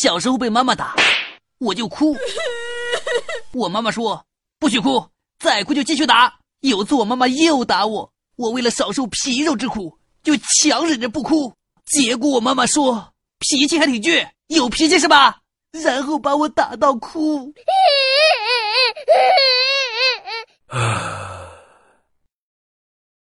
小时候被妈妈打我就哭。我妈妈说不许哭再哭就继续打。有次我妈妈又打我我为了少受皮肉之苦就强忍着不哭。结果我妈妈说脾气还挺倔有脾气是吧？然后把我打到哭。